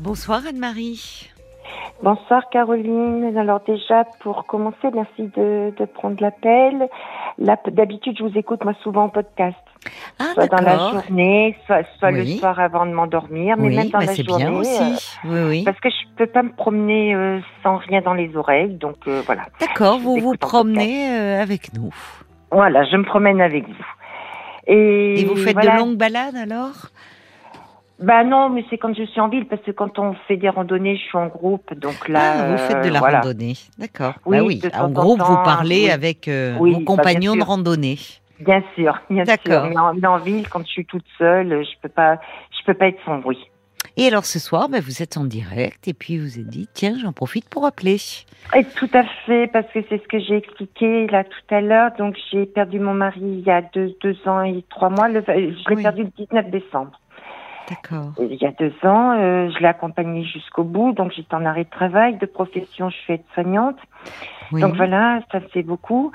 Bonsoir Anne-Marie. Bonsoir Caroline. Alors déjà pour commencer, merci de, de prendre l'appel. D'habitude je vous écoute moi souvent en podcast. Ah, soit dans la journée, soit, soit le soir avant de m'endormir, mais Oui, même dans bah, la journée. bien aussi. euh, Oui, oui. parce que je peux pas me promener euh, sans rien dans les oreilles, donc euh, voilà. D'accord, vous vous promenez avec nous. Voilà, je me promène avec vous. Et, Et vous faites voilà. de longues balades alors? Bah non, mais c'est quand je suis en ville, parce que quand on fait des randonnées, je suis en groupe, donc là. Ah, vous faites de la euh, voilà. randonnée. D'accord. Oui, bah oui. temps En groupe, vous parlez oui. avec euh, Oui, vos bah, compagnons de randonnée. Bien sûr, bien sûr. Mais en, mais en ville, quand je suis toute seule, je peux pas, je peux pas être sans bruit. Et alors ce soir, bah, vous êtes en direct et puis vous êtes dit, tiens, j'en profite pour appeler. Et tout à fait, parce que c'est ce que j'ai expliqué là tout à l'heure. Donc j'ai perdu mon mari il y a deux, deux ans et trois mois. Le, je l'ai Oui. perdu le 19 décembre. D'accord. Il y a deux ans, euh, je l'ai accompagné jusqu'au bout. Donc j'étais en arrêt de travail. De profession, je suis aide-soignante. Oui. Donc voilà, ça c'est beaucoup.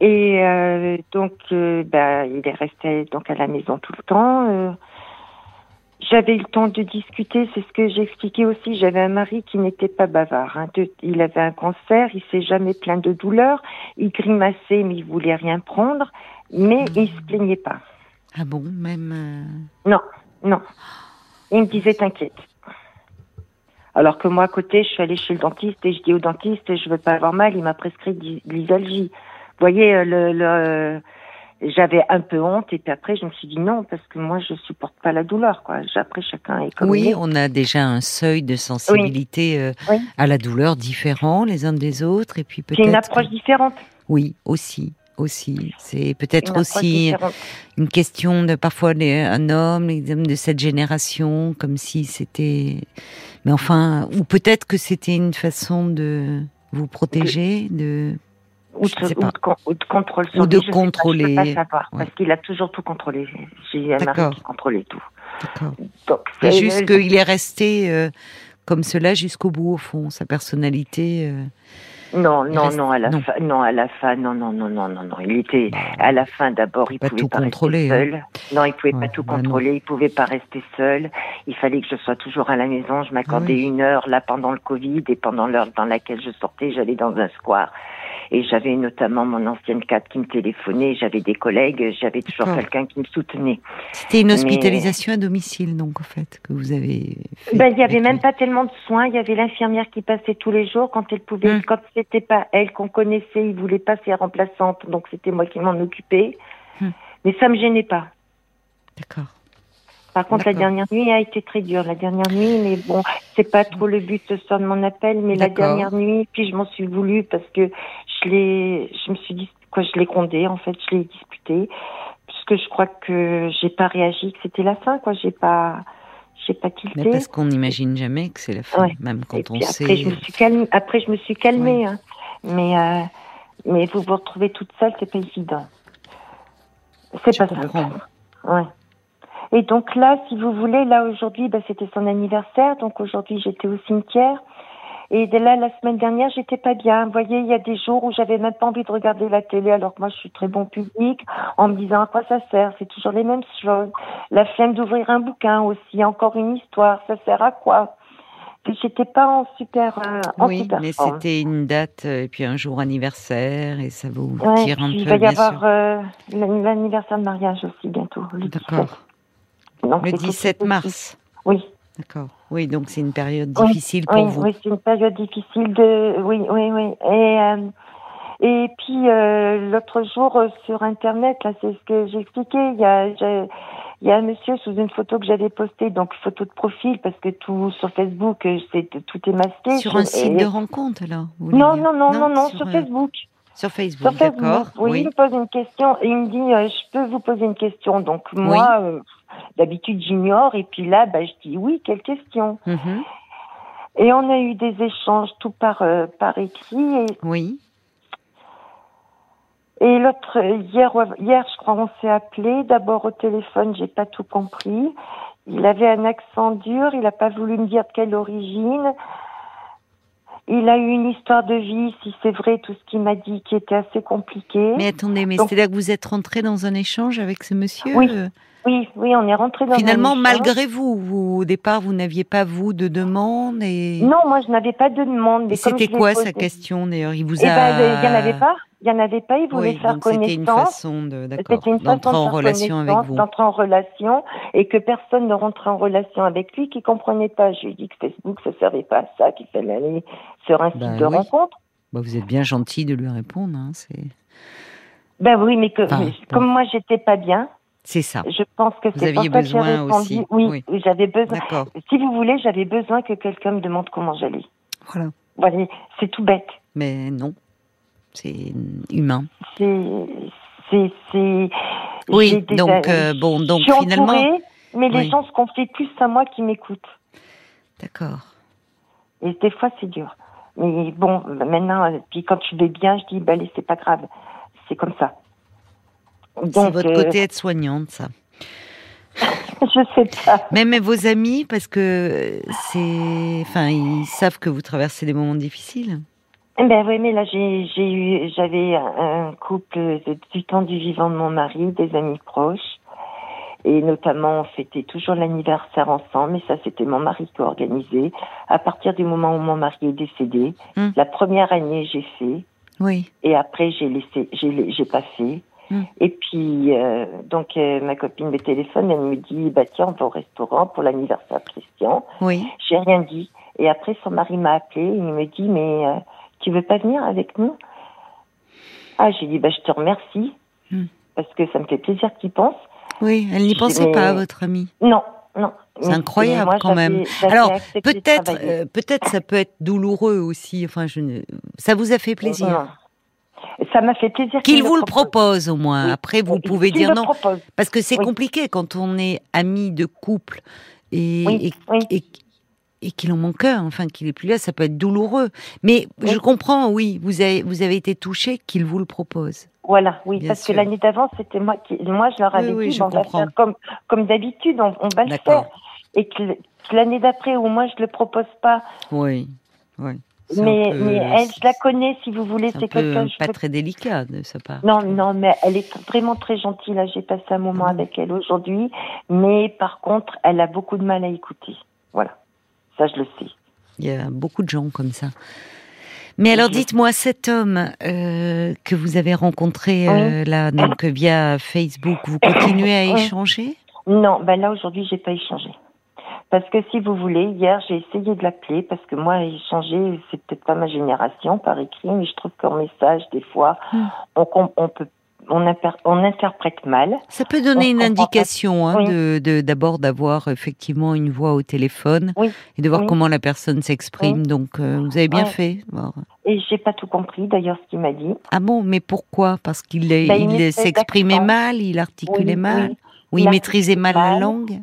Et euh, donc, euh, bah, il est resté donc à la maison tout le temps. J'avais eu le temps de discuter, c'est ce que j'ai expliqué aussi. J'avais un mari qui n'était pas bavard. hein. De- il avait un cancer, il s'est jamais plaint de douleur. Il grimaçait, mais il voulait rien prendre. Mais il se plaignait pas. Ah bon, même. Non, non. Il me disait t'inquiète. Alors que moi, à côté, je suis allée chez le dentiste et je dis au dentiste, je veux pas avoir mal, il m'a prescrit de l'isalgie. Vous voyez, euh, le, le- j'avais un peu honte et puis après, je me suis dit non, parce que moi, je supporte pas la douleur, quoi. Après, chacun est comme Oui, on a déjà un seuil de sensibilité euh, Oui. à la douleur différent les uns des autres et puis C'est une peut-être. approche différente. Oui, aussi, aussi. C'est peut-être aussi une question de parfois les- un homme, les hommes de cette génération, comme si c'était. Mais enfin, ou peut-être que c'était une façon de vous protéger, de. Ou de, ou de ou de contrôle Ou de je pas, contrôler. je peux pas savoir, Ouais. parce qu'il a toujours tout contrôlé. J'ai un mari qui contrôlait tout. Donc, c'est- juste qu'il est resté euh, comme cela jusqu'au bout, au fond, sa personnalité. euh, Non, Il non, reste- non, à la non. fin, non, à la fin, non, non, non, non, non, non. Il était à la fin d'abord, il pas pouvait tout pas contrôler, rester seul. Non, il pouvait Ouais, pas tout bah non. contrôler, il pouvait pas rester seul. Il fallait que je sois toujours à la maison. Je m'accordais oui. une heure là pendant le Covid et pendant l'heure dans laquelle je sortais, j'allais dans un square. Et j'avais notamment mon ancienne cadre qui me téléphonait, j'avais des collègues, j'avais toujours quelqu'un qui me soutenait. C'était une Mais- hospitalisation à domicile, donc, en fait, que vous avez fait. Ben, il y avait même pas tellement de soins. Il y avait l'infirmière qui passait tous les jours quand elle pouvait. Hmm. Quand c'était pas elle qu'on connaissait, il voulait pas ses remplaçantes, donc c'était moi qui m'en occupais. Hmm. Mais ça me gênait pas. D'accord. Par contre, la dernière nuit a été très dure. La dernière nuit, mais bon, c'est pas trop le but ce soir de mon appel, mais la dernière nuit, puis je m'en suis voulu parce que je l'ai, je me suis dit, quoi, je l'ai grondé, en fait, je l'ai disputé, puisque je crois que j'ai pas réagi, que c'était la fin, quoi, j'ai pas, j'ai pas Mais tilté. parce qu'on n'imagine jamais que c'est la fin, Ouais. même Et quand on puis sait. après, je me suis calmée. Après, je me suis calmée. hein. Mais, euh, mais vous vous retrouvez toute seule, c'est pas évident. C'est pas comprends. simple. Ouais. Et donc là, si vous voulez, là aujourd'hui, bah, c'était son anniversaire. Donc aujourd'hui, j'étais au cimetière. Et là, la semaine dernière, j'étais pas bien. Vous voyez, il y a des jours où j'avais même pas envie de regarder la télé, alors que moi, je suis très bon public, en me disant à quoi ça sert? C'est toujours les mêmes choses. La flemme d'ouvrir un bouquin aussi, encore une histoire. Ça sert à quoi? J'étais pas en super, euh, en Oui, super mais c'était une date euh, et puis un jour anniversaire et ça vous Ouais, tire un puis peu, il va y bien avoir euh, l'an- l'anniversaire de mariage aussi bientôt. Le 17. D'accord. Donc, Le c'était 17 tout aussi. mars. Oui. D'accord. Oui, donc c'est une période Oui, difficile pour oui, vous. Oui, c'est une période difficile de. Oui, oui, oui. Et, euh, et puis euh, l'autre jour euh, sur Internet, là, c'est ce que j'ai expliqué. Il y a, il y a un monsieur sous une photo que j'avais postée, donc photo de profil, parce que tout sur Facebook, c'est tout est masqué. Sur un site et- de rencontre, là vous Non, non, non, non, non, sur, Facebook. Sur Facebook, Sur Facebook, d'accord. oui, il me pose une question. Il me dit, euh, je peux vous poser une question. Donc moi, euh, d'habitude, j'ignore. Et puis là, bah, je dis oui, quelle question Mhm. Et on a eu des échanges tout par euh, par écrit. Et, Oui. et l'autre hier, hier, je crois, on s'est appelé. D'abord au téléphone, j'ai pas tout compris. Il avait un accent dur. Il n'a pas voulu me dire de quelle origine. Il a eu une histoire de vie, si c'est vrai, tout ce qu'il m'a dit, qui était assez compliqué. Mais attendez, mais c'est là que vous êtes rentré dans un échange avec ce monsieur? Oui. Oui, oui, on est rentré dans Finalement, malgré vous, vous, au départ, vous n'aviez pas vous de demande et. Non, moi je n'avais pas de demande. Et c'était quoi posé- sa question d'ailleurs? Il vous Eh a. ben, il n'y en avait pas. Il y en avait pas. Il voulait Oui, faire donc c'était une connaissance. façon de, d'accord, C'était une façon d'entrer de en relation avec vous. d'entrer en relation, et que personne ne rentrait en relation avec lui, qui comprenait pas. Je lui ai dit que Facebook, ça servait pas à ça, qu'il fallait aller sur un site Bah de oui. rencontre. Bah, vous êtes bien gentil de lui répondre. Hein, Ben oui, mais que Enfin, mais comme moi j'étais pas bien, c'est ça. je pense que Vous c'est pour aviez ça que j'ai besoin répondu. aussi, Oui, oui. j'avais besoin. Si vous voulez, j'avais besoin que quelqu'un me demande comment j'allais. Voilà. Voilà, c'est tout bête. Mais non, c'est humain. C'est, c'est. Oui, des- donc, euh, bon, donc, je suis finalement- entourée, mais les gens se confient plus à moi qui m'écoutent. D'accord. Et des fois, c'est dur. Mais bon, maintenant, euh, puis quand tu vais bien, je dis, bah, allez, c'est pas grave. C'est comme ça. C'est votre euh, côté être-soignante, ça. je sais pas. Même vos amis, parce que c'est, enfin, ils savent que vous traversez des moments difficiles. Ben oui, mais là, j'ai, j'ai eu, j'avais un couple du temps du vivant de mon mari, des amis proches. Et notamment, on fêtait toujours l'anniversaire ensemble, mais ça, c'était mon mari qui organisé. À partir du moment où mon mari est décédé, Hmm. la première année, j'ai fait. Oui. Et après, j'ai laissé, j'ai pas fait. Hmm. Et puis, euh, donc, euh, ma copine me téléphone, elle me dit, bah tiens, on va au restaurant pour l'anniversaire de Christian. Oui. J'ai rien dit. Et après, son mari m'a appelé, il me dit, mais euh, tu veux pas venir avec nous? Ah, j'ai dit, bah je te remercie, Hmm. parce que ça me fait plaisir qu'il pense. Oui. Elle n'y pensait mais- pas, votre amie. Non, non. C'est incroyable, moi, quand même. Alors, Peut-être, euh, peut-être, ça peut être douloureux aussi. Enfin, je ne... ça vous a fait plaisir. Non. Ça m'a fait plaisir Qu'il vous le propose. propose au moins. Oui. Après, vous Oui, pouvez dire non. propose. Parce que c'est Oui. compliqué quand on est ami de couple et, et, et- et qu'il en manque un, enfin qu'il est plus là, ça peut être douloureux. Mais je comprends, oui, vous avez, vous avez été touché qu'il vous le propose. Voilà, oui, Bien parce sûr. que l'année d'avant, c'était moi qui, moi, je leur avais oui, dit, bon, on va faire comme, comme d'habitude, on, on va le faire. Et que, l'année d'après, où moi, je le propose pas, Oui, oui. Mais, peu- mais elle, je la connais, si vous voulez, c'est quelqu'un, pas peux très délicat de sa part. Non, non, mais elle est vraiment très gentille. Là, j'ai passé un moment Ah. avec elle aujourd'hui. Mais par contre, elle a beaucoup de mal à écouter. Voilà. Ça, je le sais. Il y a beaucoup de gens comme ça. Mais alors, dites-moi, cet homme euh, que vous avez rencontré euh, là, donc via Facebook, vous continuez à échanger? Non, ben là, aujourd'hui, j'ai pas échangé. Parce que si vous voulez, hier, j'ai essayé de l'appeler parce que moi, échanger, c'est peut-être pas ma génération par écrit, mais je trouve qu'en message, des fois, Hmm. on, peut, on, interprète mal. Ça peut donner On une indication, hein, Oui. de de- d'abord d'avoir effectivement une voix au téléphone Oui. et de voir Oui. comment la personne s'exprime. Donc, euh, vous avez bien fait. Bon. Et j'ai pas tout compris, d'ailleurs, ce qu'il m'a dit. Ah bon, mais pourquoi? Parce qu'il Bah, il espèce s'exprimait mal, il articulait mal, ou il Il maîtrisait mal la langue?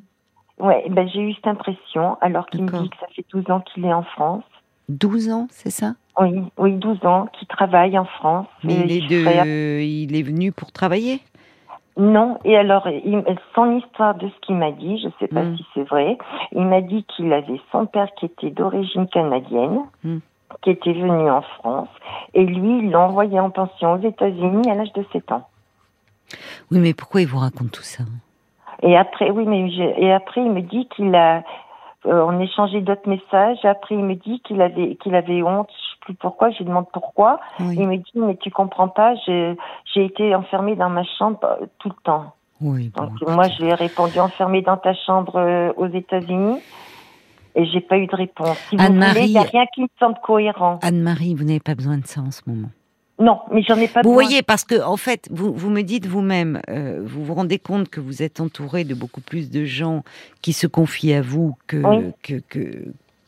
Ouais, ben j'ai eu cette impression, alors qu'il me dit que ça fait 12 ans qu'il est en France. 12 ans, c'est ça? Oui, oui, 12 ans, qu'il travaille en France. Mais Et il est, de... il est venu pour travailler? Non, et alors, il- son histoire de ce qu'il m'a dit, je sais pas Mm. si c'est vrai, il m'a dit qu'il avait son père qui était d'origine canadienne, Mm. qui était venu en France, et lui, il l'a envoyé en pension aux États-Unis à l'âge de 7 ans. Oui, mais pourquoi il vous raconte tout ça? Et après, oui, mais et après, il me dit qu'il a, euh, on échangeait d'autres messages. Après, il me dit qu'il avait, qu'il avait honte. Je sais plus pourquoi. Je lui demande pourquoi. Oui, Il me dit, mais tu comprends pas. J'ai, été enfermée dans ma chambre euh, tout le temps. oui bon, Donc moi, je lui ai répondu enfermée dans ta chambre euh, aux États-Unis. Et j'ai pas eu de réponse. Si Anne-Marie- il y a rien qui me semble cohérent. Anne-Marie, vous n'avez pas besoin de ça en ce moment. Non, mais j'en ai pas Vous besoin. voyez, parce que en fait, vous, vous me dites vous-même, euh, vous vous rendez compte que vous êtes entouré de beaucoup plus de gens qui se confient à vous que Oui. que, que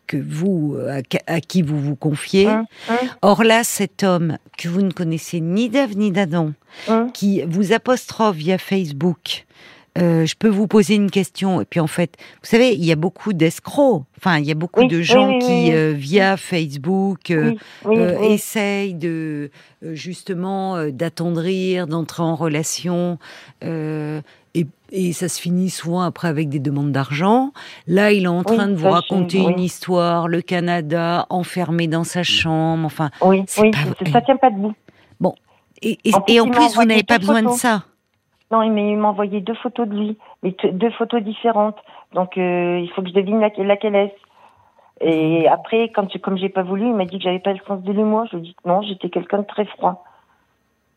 que vous à, à qui vous vous confiez. Hum, hum, Or là, cet homme que vous ne connaissez ni d'Ève ni d'Adam, hum. qui vous apostrophe via Facebook. Euh, je peux vous poser une question et puis en fait, vous savez, il y a beaucoup d'escrocs. Enfin, il y a beaucoup Oui, de gens oui, qui oui. euh, via Facebook euh, Oui, oui, euh, oui. essaye de justement euh, d'attendrir, d'entrer en relation, euh, et, et ça se finit souvent après avec des demandes d'argent. Là, il est en train Oui, de vous raconter oui. une histoire, le Canada, enfermé dans sa chambre, enfin. Oui, oui, pas ça tient pas debout. Et, et, En plus, et en il m'a plus, vous n'avez pas besoin de ça. Non, mais il m'a envoyé deux photos de lui. mais deux photos différentes. Donc euh, il faut que je devine laquelle, laquelle est. Et après, quand je, comme j'ai pas voulu, il m'a dit que j'avais pas le sens de l'humour. Je lui ai dit que non, j'étais quelqu'un de très froid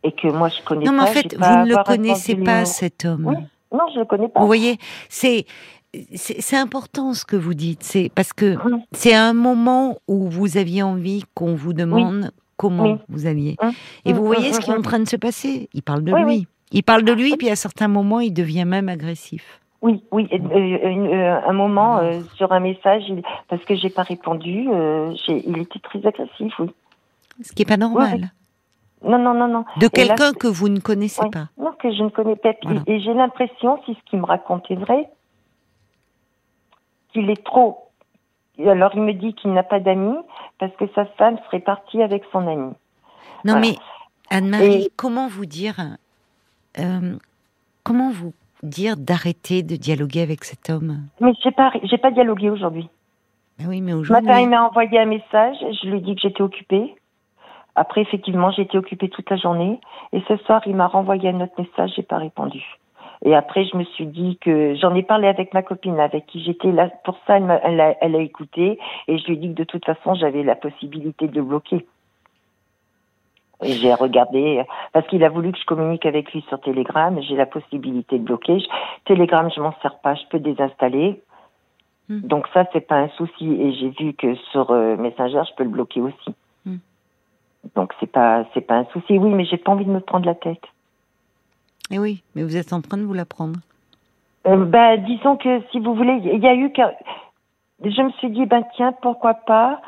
et que moi je connais non, pas. Non, mais en fait, vous ne le connaissez pas cet homme. Oui. Non, je le connais pas. Vous voyez, c'est c'est important ce que vous dites. C'est parce que c'est un moment où vous aviez envie qu'on vous demande comment vous alliez. Et vous voyez ce qui est en train de se passer. Il parle de lui. Il parle de lui, puis à certains moments, il devient même agressif. Oui, oui. Euh, euh, un moment euh, sur un message, parce que j'ai pas répondu, il était très agressif, oui. Ce qui est pas normal. Non, non, non, non. De quelqu'un que vous ne connaissez pas. Non, que je ne connais pas. Et j'ai l'impression, si ce qu'il me raconte est vrai, qu'il est trop. Alors il me dit qu'il n'a pas d'amis parce que sa femme serait partie avec son ami. Non, mais Anne-Marie, comment vous dire euh, comment vous dire d'arrêter de dialoguer avec cet homme? Mais j'ai pas, j'ai pas dialogué aujourd'hui. Ben oui, mais aujourd'hui. Matin, il m'a envoyé un message. Je lui ai dit que j'étais occupée. Après, effectivement, j'ai été occupée toute la journée. Et ce soir, il m'a renvoyé un autre message. J'ai pas répondu. Et après, je me suis dit que j'en ai parlé avec ma copine, avec qui j'étais là. Pour ça, elle, elle, a, elle, a, écouté. Et je lui ai dit que de toute façon, j'avais la possibilité de bloquer. Et j'ai regardé, parce qu'il a voulu que je communique avec lui sur Telegram, j'ai la possibilité de bloquer. Telegram, je m'en sers pas, je peux désinstaller. Hmm. Donc ça, c'est pas un souci. Et j'ai vu que sur euh, Messenger, je peux le bloquer aussi. Hmm. Donc c'est pas, c'est pas un souci. Oui, mais j'ai pas envie de me prendre la tête. Et eh oui, mais vous êtes en train de vous la prendre. Euh, bah, disons que si vous voulez, il y a eu je me suis dit, ben tiens, pourquoi pas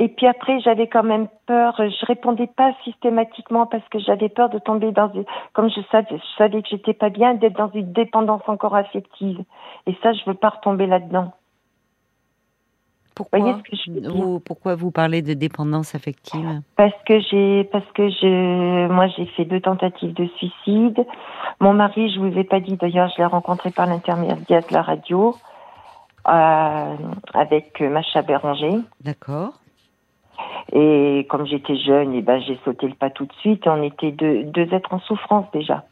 et puis après, j'avais quand même peur. Je répondais pas systématiquement parce que j'avais peur de tomber dans une, comme je savais, je savais que j'étais pas bien, d'être dans une dépendance encore affective. Et ça, je veux pas retomber là-dedans. Pourquoi vous, Pourquoi vous parlez de dépendance affective? Parce que j'ai, parce que je, moi, j'ai fait deux tentatives de suicide. Mon mari, je vous ai pas dit d'ailleurs, je l'ai rencontré par l'intermédiaire de la radio. Euh, avec Macha Béranger. D'accord. Et comme j'étais jeune, et eh ben j'ai sauté le pas tout de suite. On était deux, deux êtres en souffrance déjà.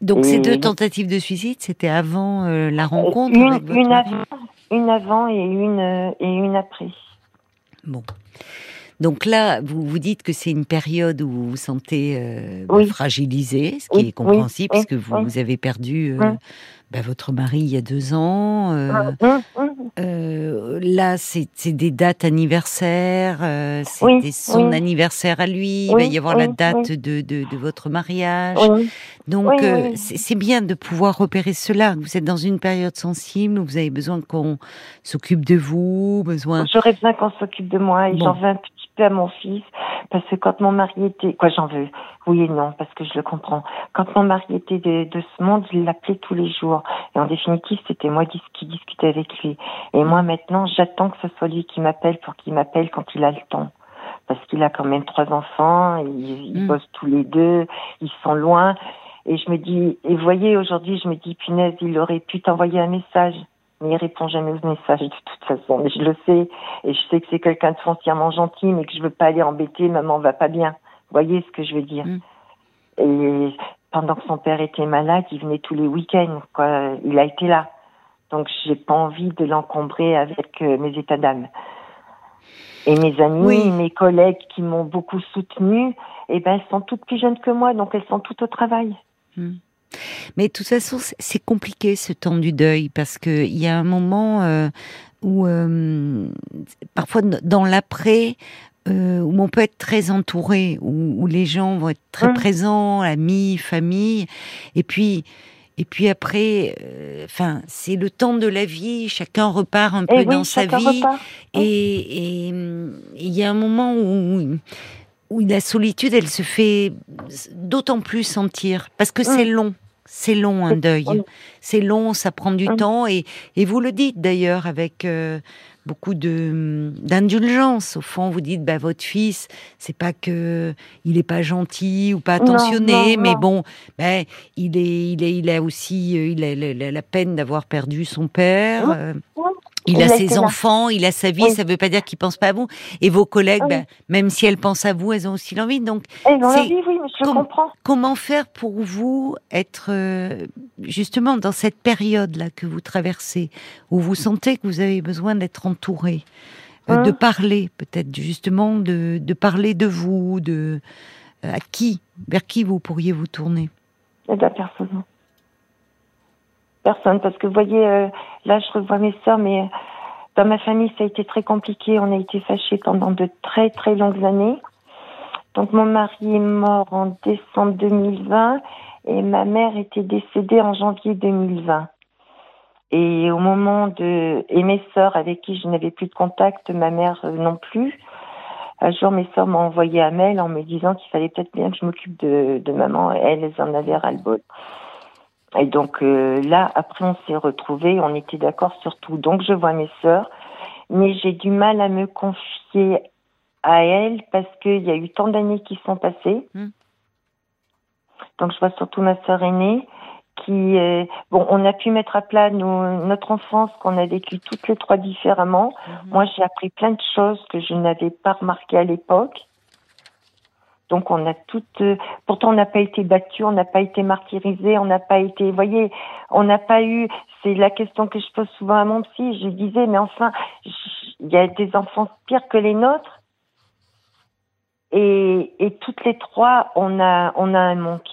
Donc ces deux tentatives de suicide, c'était avant euh, la rencontre une, avec votre une avant, une avant et une et une après. Bon. Donc là, vous vous dites que c'est une période où vous vous sentez euh, fragilisé, ce qui est compréhensible puisque vous, avez perdu euh, bah, votre mari il y a deux ans. Euh, hum. euh, là, c'est des dates anniversaires. Euh, C'était son anniversaire à lui. il va y avoir la date de, de, de, votre mariage. Donc, euh, c'est bien de pouvoir repérer cela. Vous êtes dans une période sensible où vous avez besoin qu'on s'occupe de vous. Besoin. J'aurais besoin qu'on s'occupe de moi et j'en veux un petit peu à mon fils parce que quand mon mari était, quoi, j'en veux. Oui et non, parce que je le comprends. Quand mon mari était de, de ce monde, il l'appelait tous les jours. Et en définitive, c'était moi qui discutais avec lui. Et moi, maintenant, j'attends que ce soit lui qui m'appelle pour qu'il m'appelle quand il a le temps. Parce qu'il a quand même trois enfants, ils, ils mm. bossent tous les deux, ils sont loin. Et je me dis, et vous voyez, aujourd'hui, je me dis, punaise, il aurait pu t'envoyer un message. Mais il répond jamais aux messages de toute façon. Mais je le sais. Et je sais que c'est quelqu'un de foncièrement gentil, mais que je veux pas aller embêter, maman va pas bien. Vous voyez ce que je veux dire? Mm. Et pendant que son père était malade, il venait tous les week-ends. Quoi. Il a été là. Donc j'ai pas envie de l'encombrer avec euh, mes états d'âme. Et mes amis, mes collègues qui m'ont beaucoup soutenue, eh ben elles sont toutes plus jeunes que moi, donc elles sont toutes au travail. Hmm. Mais de toute façon, c'est compliqué ce temps du deuil parce que il y a un moment euh, où euh, parfois dans l'après, euh, où on peut être très entouré, où, les gens vont être très mmh. présents, amis, famille, et puis et puis après, euh, enfin, c'est le temps de la vie. Chacun repart un peu dans sa vie, et il y a un moment où où la solitude, elle se fait d'autant plus sentir parce que c'est mmh. long. C'est long un deuil. C'est long, ça prend du mmh. temps et, et vous le dites d'ailleurs avec euh, beaucoup de d'indulgence. Au fond, vous dites, bah, votre fils, c'est pas que il est pas gentil ou pas attentionné, mais bon, ben il est, il est, il a aussi, euh, il a, la peine d'avoir perdu son père. Euh, Il, a ses enfants, il a sa vie, ça ne veut pas dire qu'il pense pas à vous. Et vos collègues, ben, même si elles pensent à vous, elles ont aussi l'envie. Donc, elles ont l'envie, oui, je comprends. Comment faire pour vous être euh, justement dans cette période-là que vous traversez, où vous sentez que vous avez besoin d'être entouré, euh, de hein parler peut-être justement, de, de, parler de vous, de euh, à qui, vers qui vous pourriez vous tourner? Eh bien, personne personne. Parce que vous voyez, euh, là, je revois mes soeurs, mais dans ma famille, ça a été très compliqué. On a été fâchés pendant de très, très longues années. Donc, mon mari est mort en décembre 2020 et ma mère était décédée en janvier 2020. Et au moment de... Et mes sœurs avec qui je n'avais plus de contact, ma mère euh, non plus. Un jour, mes sœurs m'ont envoyé un mail en me disant qu'il fallait peut-être bien que je m'occupe de, de maman. Elles, elles en avaient ras-le-bol. Et donc euh, là, après, on s'est retrouvés, on était d'accord sur tout. Donc je vois mes sœurs, mais j'ai du mal à me confier à elles parce qu'il y a eu tant d'années qui sont passées. Hmm. Donc je vois surtout ma sœur aînée qui, euh, bon, on a pu mettre à plat notre enfance qu'on a vécu toutes les trois différemment. Hmm. Moi, j'ai appris plein de choses que je n'avais pas remarquées à l'époque. Donc on a toutes, euh, pourtant on n'a pas été battu, on n'a pas été martyrisé, on n'a pas été, vous voyez, on n'a pas eu. C'est la question que je pose souvent à mon psy. Je disais, mais enfin, il y a des enfants pires que les nôtres, et, et toutes les trois, on a, on a un manque.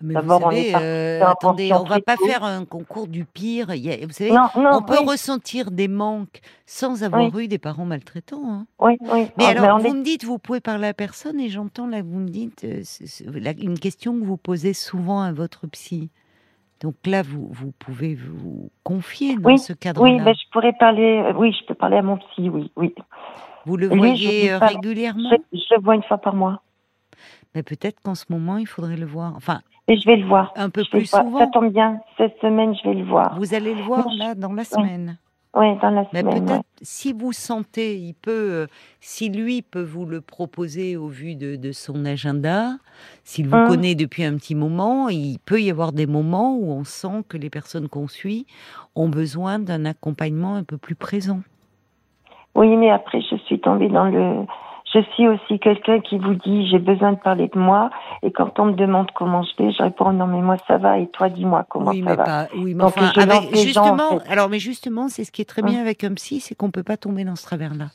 Mais vous savez, euh, attendez, on va pas faire un concours du pire. vous savez, on peut ressentir des manques sans avoir eu des parents maltraitants. Hein. Oui, oui. Mais ah, alors, vous me dites, vous pouvez parler à personne, et j'entends là, vous me dites euh, une question que vous posez souvent à votre psy. Donc là, vous, vous pouvez vous confier dans ce cadre-là. Oui, ben, je pourrais parler. Euh, oui, je peux parler à mon psy. Oui, oui. Vous le voyez régulièrement? je, je, le vois une fois par mois. Mais peut-être qu'en ce moment, il faudrait le voir. Enfin, et je vais le voir. Un peu plus souvent. Ça tombe bien. Cette semaine, je vais le voir. Vous allez le voir là dans la semaine. Oui, dans la semaine. Mais peut-être, si vous sentez, il peut, euh, si lui peut vous le proposer au vu de, son agenda, s'il vous hum. connaît depuis un petit moment, il peut y avoir des moments où on sent que les personnes qu'on suit ont besoin d'un accompagnement un peu plus présent. Oui, mais après, je suis tombée dans le je suis aussi quelqu'un qui vous dit j'ai besoin de parler de moi et quand on me demande comment je vais, je réponds non mais moi ça va et toi dis-moi comment oui, ça mais va. Pas, oui, mais enfin, avec, justement, alors mais justement c'est ce qui est très bien hum. avec un psy, c'est qu'on peut pas tomber dans ce travers-là.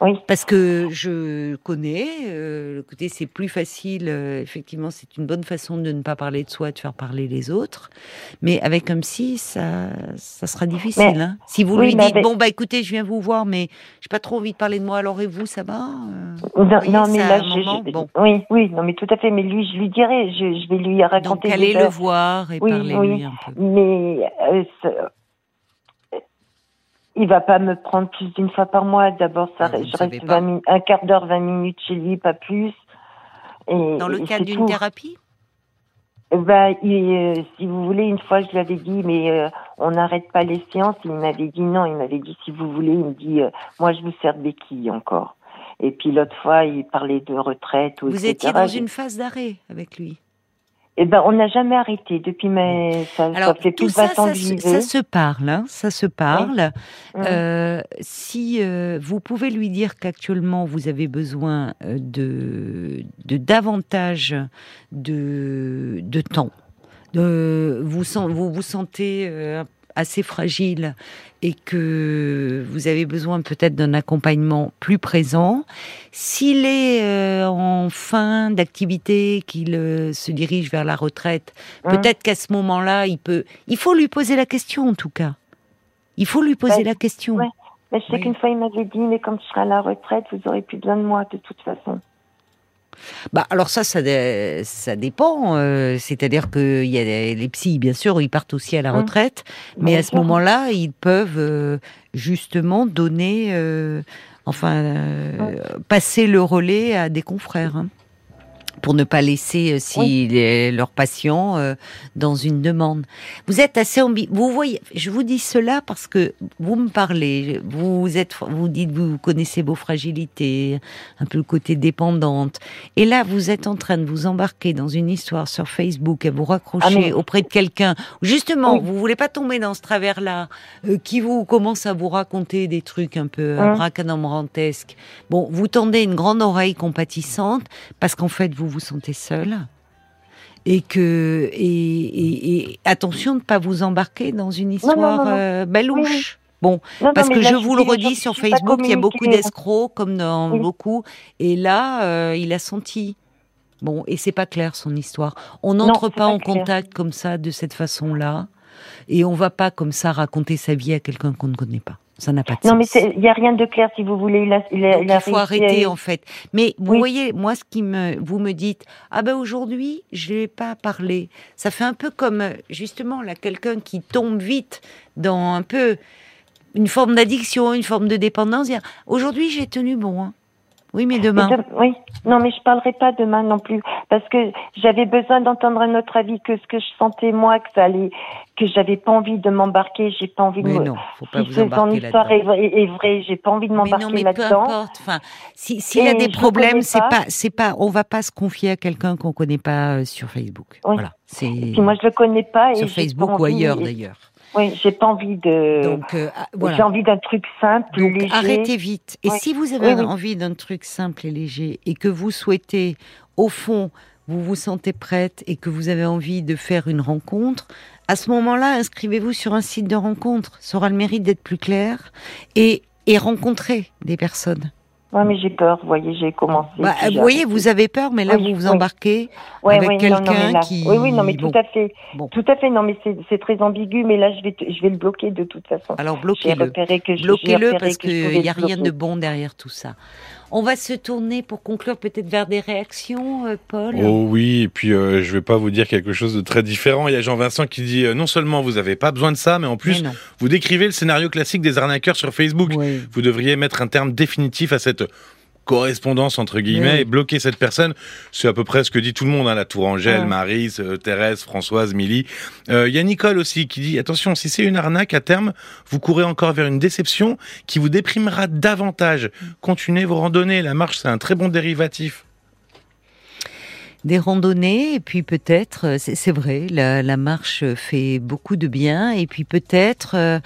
Oui. Parce que je connais, euh, le côté c'est plus facile, euh, effectivement c'est une bonne façon de ne pas parler de soi, de faire parler les autres, mais avec un psy ça, ça sera difficile. hein. Si vous lui dites, bon bah écoutez je viens vous voir mais j'ai pas trop envie de parler de moi, alors et vous ça va euh, Non, mais là je, bon. oui, oui, non mais tout à fait, mais lui je lui dirai, je, je vais lui raconter. Donc allez le voir et parler lui un peu. Mais il va pas me prendre plus d'une fois par mois. D'abord, ça, ah, je reste un quart d'heure, 20 minutes chez lui, pas plus. Et, Dans le cadre d'une thérapie? Bah, si vous voulez, une fois, je lui avais dit, mais euh, on n'arrête pas les séances. Il m'avait dit non. Il m'avait dit, si vous voulez, il me dit, euh, moi, je vous sers de béquille encore. Et puis l'autre fois, il parlait de retraite. Ou vous étiez dans une phase d'arrêt avec lui eh ben, on n'a jamais arrêté depuis mes. Ça, Alors, fait tout ça, ça, se, ça se parle, hein, ça se parle. Euh, si euh, vous pouvez lui dire qu'actuellement vous avez besoin euh, de, de davantage de, de temps, de, vous, vous vous sentez assez fragile et que vous avez besoin peut-être d'un accompagnement plus présent, s'il est euh, en fin d'activité, qu'il euh, se dirige vers la retraite, hein? peut-être qu'à ce moment-là, il peut. Il faut lui poser la question en tout cas. Il faut lui poser la question. Mais je sais qu'une fois il m'avait dit, mais quand tu seras à la retraite, vous aurez plus besoin de moi de toute façon. Bah alors ça, ça, ça dépend. Euh, c'est-à-dire que y a les psys, bien sûr, ils partent aussi à la mmh. retraite, mais à ce moment-là, ils peuvent euh, justement donner, euh, enfin, passer le relais à des confrères. Hein. Pour ne pas laisser euh, si les- leurs patients euh, dans une demande. Vous êtes assez ambi. Vous voyez, je vous dis cela parce que vous me parlez, vous êtes, vous dites, vous connaissez vos fragilités, un peu le côté dépendante, et là vous êtes en train de vous embarquer dans une histoire sur Facebook, à vous raccrocher Ah, auprès de quelqu'un. Justement, Oui. vous voulez pas tomber dans ce travers-là, euh, qui vous commence à vous raconter des trucs un peu abracadabrantesques. Bon, vous tendez une grande oreille compatissante parce qu'en fait vous vous sentez seul et que et, et- et attention de ne pas vous embarquer dans une histoire non, non. euh, balouche. Oui. Bon, parce que là, je vous le redis sur Facebook, il y a beaucoup d'escrocs comme dans Oui. beaucoup, et là euh, il a senti. Bon, et c'est pas clair son histoire. On n'entre pas pas en clair. contact comme ça, de cette façon-là, et on va pas comme ça raconter sa vie à quelqu'un qu'on ne connaît pas. Ça n'a pas de Non, sens. mais c'est- il n'y a rien de clair, si vous voulez. Il a, il a, il a il faut arrêter à- en fait. Mais vous Oui. voyez, moi, ce qui me, vous me dites, ah ben aujourd'hui, je n'ai pas parlé. Ça fait un peu comme euh, justement là quelqu'un qui tombe vite dans un peu une forme d'addiction, une forme de dépendance. Aujourd'hui, j'ai tenu bon. hein. Oui, mais demain. de- oui, non, mais je parlerai pas demain non plus, parce que j'avais besoin d'entendre un autre avis que ce que je sentais moi, que ça allait, que j'avais pas envie de m'embarquer, j'ai pas envie de Mais me. non, faut pas si vous embarquer histoire là-dedans. est, est, est vraie, j'ai pas envie de Mais non, m'embarquer mais peu là-dedans. importe. Enfin, si- s'il y a des problèmes, c'est pas. c'est pas, on va pas se confier à quelqu'un qu'on connaît pas euh, sur Facebook. Oui. Voilà. Puis moi, je le connais pas sur Facebook ou ailleurs d'ailleurs. Oui, j'ai pas envie de. Donc euh, ah, voilà. J'ai envie d'un truc simple, Donc léger. arrêtez vite. Et Oui. si vous avez oui. envie d'un truc simple et léger et que vous souhaitez, au fond, vous vous sentez prête et que vous avez envie de faire une rencontre, à ce moment-là, inscrivez-vous sur un site de rencontre. Ça aura le mérite d'être plus clair et, et rencontrer des personnes. Ouais, mais j'ai peur. Vous voyez, j'ai commencé. Bah, vous voyez, vous avez peur, mais là, Oui, vous vous oui. embarquez Ouais, avec oui, quelqu'un qui. Oui, oui, non, mais bon. tout à fait. Bon. Tout à fait. Non, mais c'est très ambigu, mais là, je vais, je vais le bloquer de toute façon. Alors bloquez-le. Bloquez-le parce qu'il n'y a rien de bon derrière tout ça. On va se tourner pour conclure peut-être vers des réactions, euh, Paul. Oh oui, et puis euh, je vais pas vous dire quelque chose de très différent. Il y a Jean-Vincent qui dit euh, non seulement vous avez pas besoin de ça, mais en plus Mais vous décrivez le scénario classique des arnaqueurs sur Facebook. Oui. Vous devriez mettre un terme définitif à cette correspondance entre guillemets Oui. et bloquer cette personne. C'est à peu près ce que dit tout le monde, hein, la Tour Angèle. Marie, euh, Thérèse, Françoise, Milly. Euh, Il y a Nicole aussi qui dit attention, si c'est une arnaque à terme, vous courez encore vers une déception qui vous déprimera davantage. Continuez vos randonnées, la marche c'est un très bon dérivatif. Des randonnées et puis peut-être, euh, c'est vrai, la, la marche fait beaucoup de bien et puis peut-être, euh,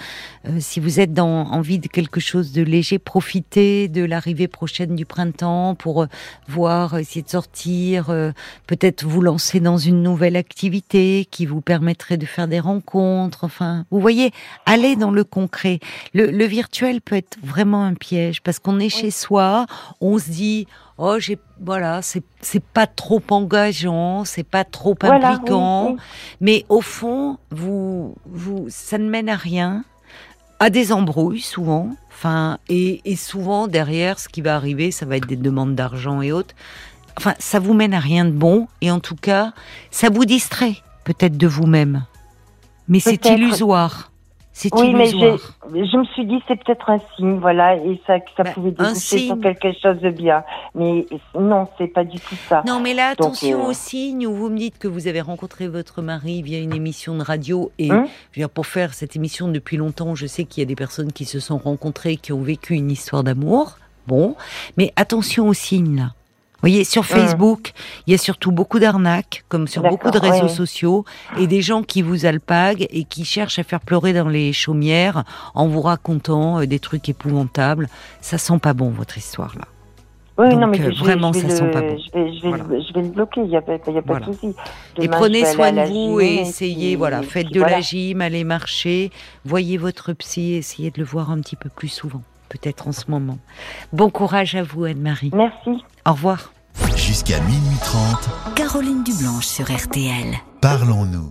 euh, si vous êtes dans envie de quelque chose de léger, profitez de l'arrivée prochaine du printemps pour euh, voir, essayer de sortir, euh, peut-être vous lancer dans une nouvelle activité qui vous permettrait de faire des rencontres. Enfin, vous voyez, allez dans le concret. Le, le virtuel peut être vraiment un piège parce qu'on est chez soi, on se dit oh j'ai voilà c'est c'est pas trop engageant c'est pas trop Voilà, impliquant oui. mais au fond vous vous ça ne mène à rien à des embrouilles souvent enfin et, et souvent derrière ce qui va arriver ça va être des demandes d'argent et autres. Enfin ça vous mène à rien de bon et en tout cas ça vous distrait peut-être de vous-même. Mais c'est illusoire c'est Oui, mais illusoire je me suis dit c'est peut-être un signe, voilà, et ça, que ça Ben, pouvait déboucher sur quelque chose de bien. Mais non, c'est pas du tout ça. Non, mais là, Donc, attention euh, aux signes où vous me dites que vous avez rencontré votre mari via une émission de radio. Et Hein je veux dire, pour faire cette émission depuis longtemps, je sais qu'il y a des personnes qui se sont rencontrées, qui ont vécu une histoire d'amour. Bon, mais attention aux signes, là. Vous voyez, sur Facebook, il y a surtout beaucoup d'arnaques, comme sur beaucoup de réseaux sociaux, et des gens qui vous alpaguent et qui cherchent à faire pleurer dans les chaumières en vous racontant euh, des trucs épouvantables. Ça sent pas bon, votre histoire, là. Oui, Donc, non, mais euh, je vraiment, je ça le- sent pas bon. Je vais, je vais, Voilà. le, je vais le bloquer, il n'y a, pas- y a pas Voilà. de souci. Et prenez soin de vous et essayez, voilà, et faites de voilà. la gym, allez marcher, voyez votre psy, essayez de le voir un petit peu plus souvent, peut-être en ce moment. Bon courage à vous, Anne-Marie. Merci. Au revoir. Jusqu'à minuit 30, Caroline Dublanche sur RTL. parlons-nous.